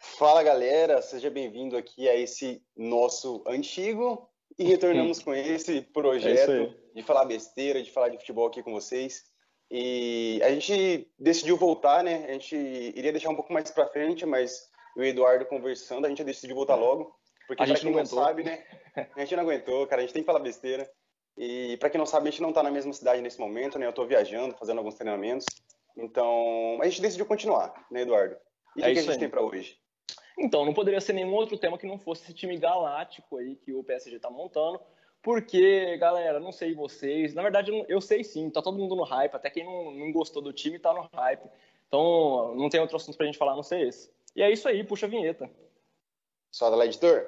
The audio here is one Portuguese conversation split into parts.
Fala galera, seja bem-vindo aqui a esse nosso antigo e retornamos com esse projeto é de falar besteira, de falar de futebol aqui com vocês. E a gente decidiu voltar, né? A gente iria deixar um pouco mais para frente, mas o Eduardo conversando, a gente decidiu voltar logo, porque a gente não, não sabe, né? A gente não aguentou, cara, a gente tem que falar besteira. E para quem não sabe, a gente não está na mesma cidade nesse momento, né? Eu estou viajando, fazendo alguns treinamentos. Então, a gente decidiu continuar, né, Eduardo? E o é que a gente aí. tem para hoje? Então, não poderia ser nenhum outro tema que não fosse esse time galáctico aí que o PSG está montando. Porque, galera, não sei vocês, na verdade eu sei sim, tá todo mundo no hype, até quem não, não gostou do time tá no hype. Então, não tem outro assunto pra gente falar, não sei esse. E é isso aí, puxa a vinheta. Só da editor.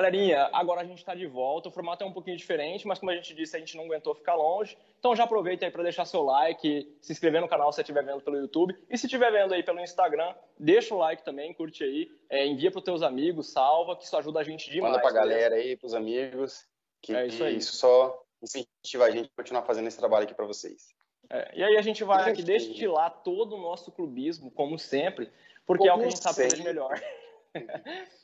Galerinha, agora a gente está de volta. O formato é um pouquinho diferente, mas como a gente disse, a gente não aguentou ficar longe. Então já aproveita aí para deixar seu like, se inscrever no canal se estiver vendo pelo YouTube. E se estiver vendo aí pelo Instagram, deixa o like também, curte aí, é, envia para os teus amigos, salva, que isso ajuda a gente demais. Manda para a galera aí, para os amigos. Que é isso aí. Isso só incentiva a gente a continuar fazendo esse trabalho aqui para vocês. É, e aí a gente vai aqui destilar todo o nosso clubismo, como sempre, porque como é o que a gente sabe fazer melhor.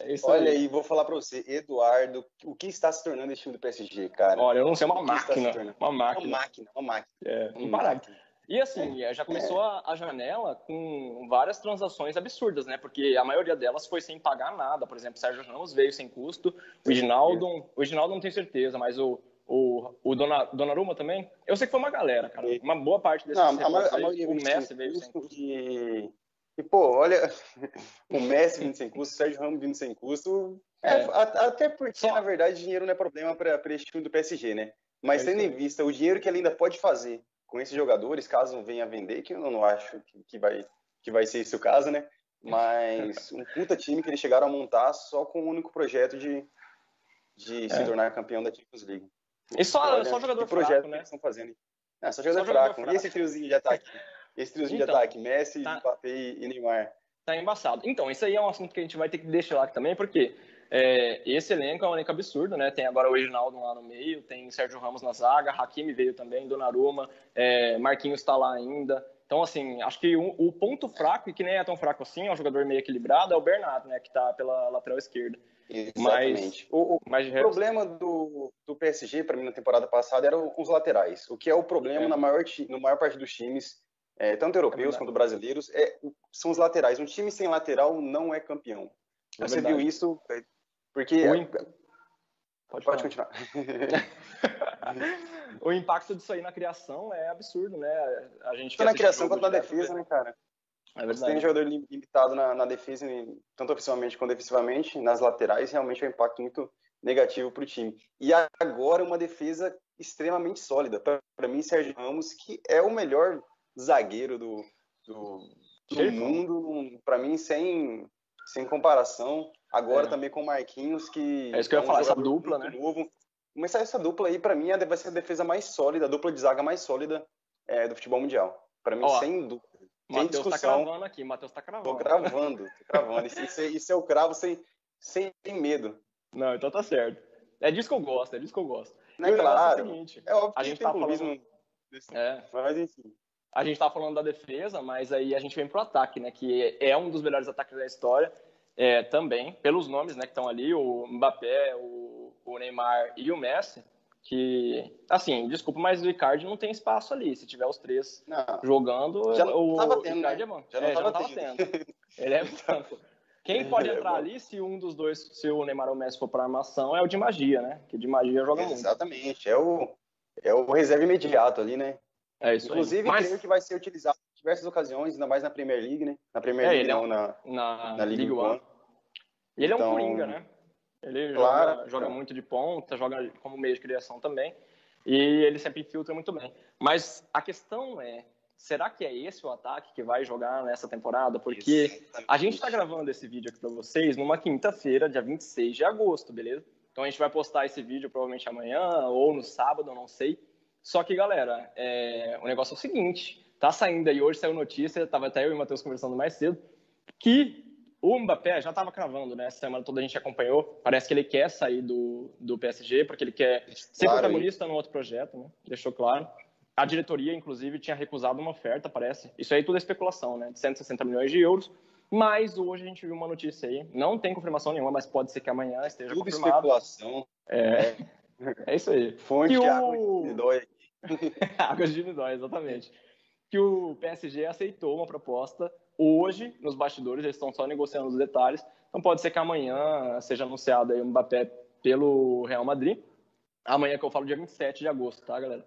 É Olha aí. aí, vou falar para você, Eduardo, o que está se tornando esse time do PSG, cara? Olha, eu não sei, uma máquina, uma máquina. Uma máquina, uma máquina. É, uma máquina. E assim, é. já começou é. a, a, janela com várias transações absurdas, né? Porque a maioria delas foi sem pagar nada. Por exemplo, Sérgio Ramos veio sem custo. O Reginaldo, o Reginaldo não tenho certeza, mas o, o, o Dona, Donnarumma também. Eu sei que foi uma galera, cara. Uma boa parte desses. Não, a, a, a maioria o Messi veio sem custo. E e, pô, olha, o Messi vindo sem custo, o Sérgio Ramos vindo sem custo. É, é. até porque, na verdade, dinheiro não é problema para esse time do PSG, né? Mas é tendo em vista o dinheiro que ele ainda pode fazer com esses jogadores, caso venha a vender, que eu não acho que, que, vai, que vai ser esse o caso, né? Mas um puta time que eles chegaram a montar só com o único projeto de, de é. se tornar campeão da Champions League. E só, Olha, só jogador fraco, projeto né? Que estão fazendo. É, só jogador, só fraco. fraco. E esse triozinho de ataque? Esse triozinho então, de ataque, Messi, tá, Mbappé e Neymar. Tá embaçado. Então, isso aí é um assunto que a gente vai ter que deixar lá também, porque é, esse elenco é um elenco absurdo, né? Tem agora o Reginaldo lá no meio, tem Sérgio Ramos na zaga, Hakimi veio também, Donnarumma, é, Marquinhos está lá ainda. Então, assim, acho que o, o, ponto fraco, e que nem é tão fraco assim, é um jogador meio equilibrado, é o Bernardo, né? Que está pela lateral esquerda. Exatamente. Mas, o, o mas problema do, do PSG, para mim, na temporada passada, eram os laterais. O que é o problema é. na maior, na maior parte dos times é, tanto europeus é quanto brasileiros, é, são os laterais. Um time sem lateral não é campeão. É Você viu isso? É, porque. Pode, Pode continuar. o impacto disso aí na criação é absurdo, né? A gente tanto na criação quanto na defesa, né, cara? É Você tem um jogador limitado na, na, defesa, tanto ofensivamente quanto defensivamente, nas laterais, realmente é um impacto muito negativo para o time. E agora uma defesa extremamente sólida. Para mim, Sérgio Ramos, que é o melhor zagueiro do, do, do mundo, para mim, sem, sem comparação. Agora é. também com o Marquinhos, que. É isso que eu ia é um falar, essa dupla, né? Novo. Mas essa dupla aí, para mim, vai ser a defesa mais sólida, a dupla de zaga mais sólida é, do futebol mundial. Para mim, Ó, sem dúvida. Matheus tá cravando aqui, Matheus tá cravando. Tô gravando, tô gravando. Isso, é, isso é o cravo sem, sem medo. Não, então tá certo. É disso que eu gosto, é disso que eu gosto. Não é claro. É, o seguinte, é óbvio a gente tá falando... Desse... É. Mas enfim a gente estava falando da defesa, mas aí a gente vem para o ataque, né? Que é um dos melhores ataques da história é, também, pelos nomes né, que estão ali, o Mbappé, o, o, Neymar e o Messi, que, assim, desculpa, mas o Icardi não tem espaço ali. Se tiver os três não. jogando, já não o tava tendo, Icardi né? é bom. Já não, é, já tendo. tendo. Ele é branco. Quem pode é entrar ali se um dos dois, se o Neymar ou o Messi for para armação, é o de magia, né? Que de magia joga muito. Exatamente, é o, é o reserva imediato ali, né? É isso Inclusive, Mas... creio que vai ser utilizado em diversas ocasiões, ainda mais na Premier League, né? Na Premier é, League, é, não, na, na, na League, League One. One. Ele então... é um então, coringa, né? Ele claro, joga, joga muito de ponta, joga como meio de criação também. E ele sempre infiltra muito bem. Mas a questão é, será que é esse o ataque que vai jogar nessa temporada? Porque Exatamente. a gente está gravando esse vídeo aqui para vocês numa quinta-feira, dia 26 de agosto, beleza? Então a gente vai postar esse vídeo provavelmente amanhã ou no sábado, não sei. Só que, galera, é, o negócio é o seguinte: tá saindo aí, hoje saiu notícia, tava até eu e o Matheus conversando mais cedo, que o Mbappé já estava cravando, né? Essa semana toda a gente acompanhou. Parece que ele quer sair do, do PSG, porque ele quer ser claro, protagonista no outro projeto, né? Deixou claro. a diretoria, inclusive, tinha recusado uma oferta, parece. Isso aí tudo é especulação, né? De 160 milhões de euros. Mas hoje a gente viu uma notícia aí, não tem confirmação nenhuma, mas pode ser que amanhã esteja tudo confirmado. especulação. É, é isso aí. Fonte que água o... de Nidói. água de Nidói, exatamente. Que o PSG aceitou uma proposta hoje, nos bastidores, eles estão só negociando os detalhes. Então pode ser que amanhã seja anunciado aí o Mbappé pelo Real Madrid. Amanhã que eu falo dia 27 de agosto, tá, galera?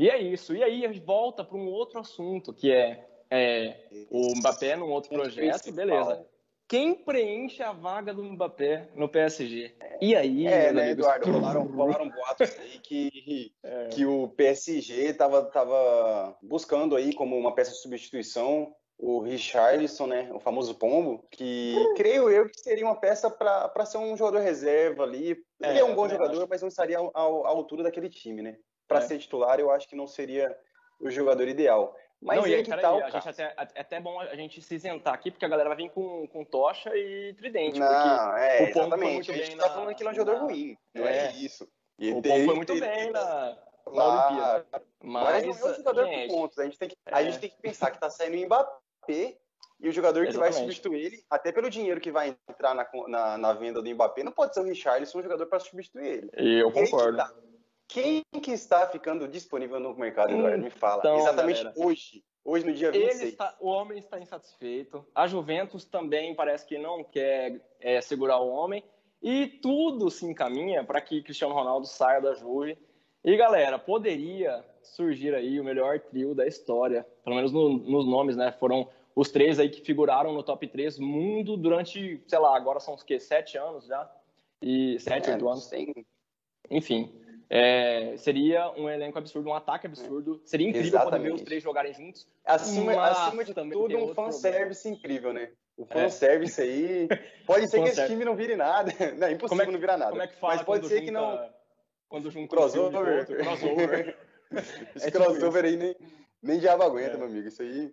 E é isso. E aí a gente volta para um outro assunto, que é, é o Mbappé num outro projeto, beleza. Quem preenche a vaga do Mbappé no PSG? E aí, É, né, amigos? Eduardo? Rolaram, rolaram boatos aí que, é. que o PSG estava tava buscando aí como uma peça de substituição o Richarlison, né, o famoso Pombo, que creio eu que seria uma peça para ser um jogador reserva ali. Ele é, é um bom jogador, acho. mas não estaria à altura daquele time, né? Para é. ser titular, eu acho que não seria o jogador ideal. Mas não, e aí, que tal, a gente até, é até bom a gente se isentar aqui, porque a galera vai vir com, com tocha e tridente. Não, é, exatamente. a gente tá falando que ele é um jogador ruim, não é, é isso. E o Pombo foi muito bem na, na Olimpíada. Mas, mas não é um jogador gente, por pontos. A gente, tem que, a gente tem que pensar que tá saindo o Mbappé e o jogador que Exatamente. vai substituir ele, até pelo dinheiro que vai entrar na, na, na venda do Mbappé, não pode ser o Richarlison um jogador para substituir ele. E eu concordo. Tá, quem que está ficando disponível no mercado, Eduardo? Me fala. Então, Exatamente galera, hoje. Hoje, no dia 26. Ele está, o homem está insatisfeito. A Juventus também parece que não quer é, segurar o homem. E tudo se encaminha para que Cristiano Ronaldo saia da Juve. E, galera, poderia surgir aí o melhor trio da história. Pelo menos no, nos nomes, né? Foram os três aí que figuraram no top 3 mundo durante, sei lá, agora são os quê? Sete anos já? E sete, é, oito anos. Enfim, é, seria um elenco absurdo, um ataque absurdo. Seria incrível Exatamente. poder ver os três jogarem juntos. Acima, acima de tudo, um fanservice incrível, né? O é. fanservice é. aí. Pode ser que esse time não vire nada. Não, é impossível é que, não virar nada. Como é que fala Mas pode ser junta, que não. Quando junta crossover. Outro, crossover. Esse é crossover tipo aí nem, nem diabo aguenta, é. meu amigo. Isso aí.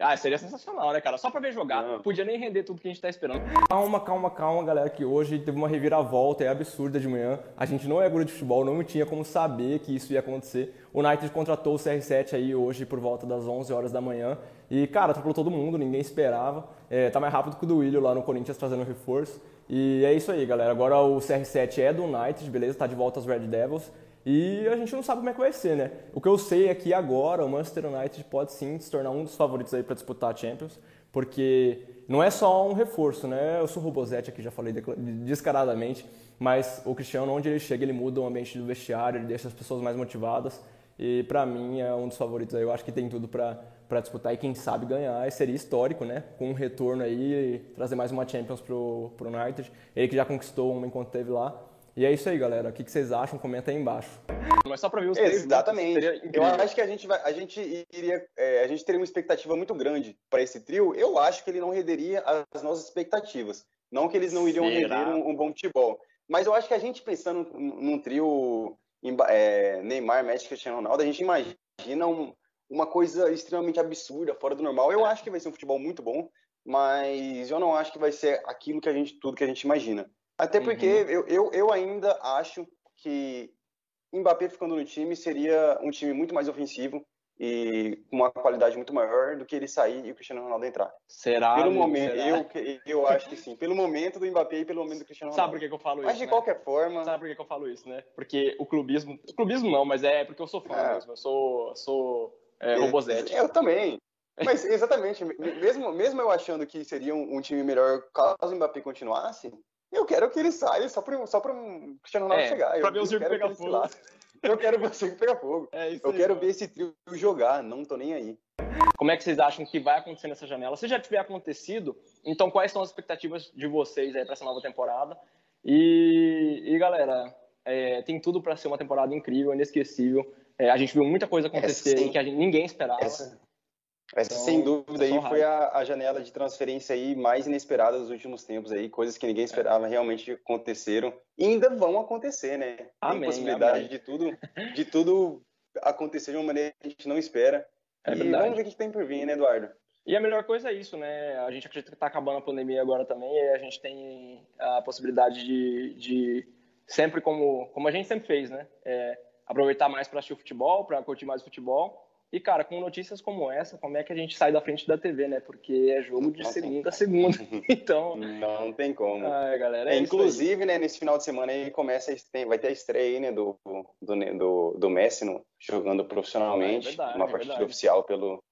Ah, seria sensacional, né, cara? Só pra ver jogar. Não. Podia nem render tudo que a gente tá esperando. Calma, calma, calma, galera, que hoje teve uma reviravolta, é absurda de manhã. A gente não é guru de futebol, não tinha como saber que isso ia acontecer. O United contratou o CR7 aí hoje por volta das 11 horas da manhã. E, cara, atropelou todo mundo, ninguém esperava. É, tá mais rápido que o do Willian lá no Corinthians trazendo reforço. E é isso aí, galera. Agora o CR7 é do United, beleza? Tá de volta aos Red Devils. E a gente não sabe como é que vai ser, né? O que eu sei é que agora o Manchester United pode sim se tornar um dos favoritos aí para disputar a Champions, porque não é só um reforço, né? Eu sou o Robosetti aqui, já falei descaradamente, mas o Cristiano, onde ele chega, ele muda o ambiente do vestiário, ele deixa as pessoas mais motivadas. E para mim é um dos favoritos aí. Eu acho que tem tudo para disputar e quem sabe ganhar. E seria histórico, né? Com um retorno aí, trazer mais uma Champions pro, pro United. Ele que já conquistou uma enquanto esteve lá. E é isso aí, galera. O que vocês acham? Comenta aí embaixo. Mas só para ver os três Exatamente. Eu acho que a gente vai, a gente iria, é, a gente teria uma expectativa muito grande para esse trio. Eu acho que ele não renderia as nossas expectativas. Não que eles não iriam Será? render um, um, bom futebol. Mas eu acho que a gente pensando num trio é, Neymar, Messi, Cristiano Ronaldo, a gente imagina um, uma coisa extremamente absurda, fora do normal. Eu acho que vai ser um futebol muito bom, mas eu não acho que vai ser aquilo que a gente, tudo que a gente imagina. Até porque uhum. eu, eu, eu ainda acho que Mbappé ficando no time seria um time muito mais ofensivo e com uma qualidade muito maior do que ele sair e o Cristiano Ronaldo entrar. Será? Pelo momento, será? Eu, eu acho que sim. Pelo momento do Mbappé e pelo momento do Cristiano Ronaldo. Sabe por que, que eu falo isso? Mas de né? qualquer forma. Sabe por que, que eu falo isso, né? Porque o clubismo. O clubismo não, mas é porque eu sou fã é. mesmo. Eu sou. sou é, robozete. Eu também. Mas exatamente, mesmo, mesmo eu achando que seria um, um time melhor caso o Mbappé continuasse, eu quero que ele saia só para só o Cristiano Ronaldo é, chegar. Para ver o circo pegar fogo. Eu quero ver o circo pegar fogo. É eu aí, quero mano. ver esse trio jogar, não tô nem aí. Como é que vocês acham que vai acontecer nessa janela? Se já tiver acontecido, então quais são as expectativas de vocês aí para essa nova temporada? E, e galera, é, tem tudo para ser uma temporada incrível, inesquecível. É, a gente viu muita coisa acontecer aí que gente, ninguém esperava. Essa, essa, então, sem dúvida, aí foi a, a, janela de transferência aí mais inesperada dos últimos tempos aí, coisas que ninguém esperava realmente aconteceram e ainda vão acontecer, né? Amém, Tem possibilidade amém. de tudo, de tudo acontecer de uma maneira que a gente não espera. É e verdade. vamos ver o que tem por vir, né, Eduardo? E a melhor coisa é isso, né? A gente acredita que está acabando a pandemia agora também, e a gente tem a possibilidade de, de sempre como, como a gente sempre fez, né? É, aproveitar mais para assistir o futebol, para curtir mais o futebol. E, cara, com notícias como essa, como é que a gente sai da frente da TV, né? Porque é jogo de segunda a segunda. Então. Não tem como. Ah, galera, é, inclusive, né, nesse final de semana aí começa, vai ter a estreia aí, né, do, do, do, do Messi no, jogando profissionalmente. É verdade, uma é partida oficial pelo,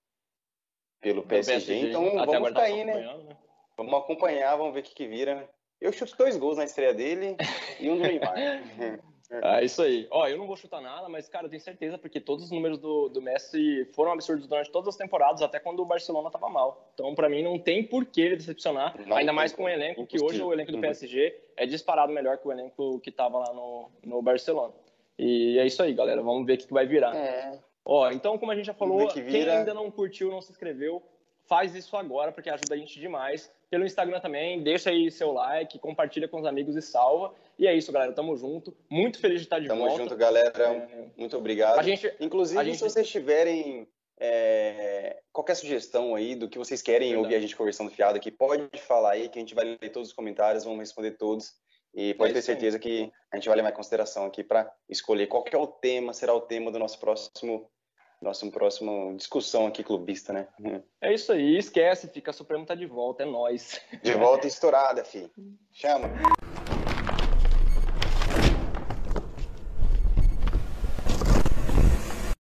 pelo PSG. PSG. Então Até vamos ficar tá aí, né? né? Vamos acompanhar, vamos ver o que, que vira. Eu chuto dois gols na estreia dele e um do Neymar. É isso aí. Ó, eu não vou chutar nada, mas, cara, eu tenho certeza, porque todos os números do, do Messi foram absurdos durante todas as temporadas, até quando o Barcelona tava mal. Então, para mim, não tem por que ele decepcionar, não ainda mais com o elenco, que hoje o elenco do PSG uhum. é disparado melhor que o elenco que tava lá no, no Barcelona. E é isso aí, galera. Vamos ver o que, que vai virar. É. Ó, então, como a gente já falou, que quem ainda não curtiu, não se inscreveu, faz isso agora, porque ajuda a gente demais. Pelo Instagram também, deixa aí seu like, compartilha com os amigos e salva. E é isso, galera. Tamo junto. Muito feliz de estar de Tamo volta. Tamo junto, galera. É... Muito obrigado. A gente, Inclusive, a gente... se vocês tiverem é, qualquer sugestão aí do que vocês querem Verdade. ouvir a gente conversando fiado aqui, pode falar aí que a gente vai ler todos os comentários, vamos responder todos. E pode é ter certeza que a gente vai levar em consideração aqui para escolher qual é o tema, será o tema do nosso próximo nossa próxima discussão aqui clubista, né? É isso aí, esquece, fica Supremo tá de volta, é nós. De volta estourada, fi. Chama.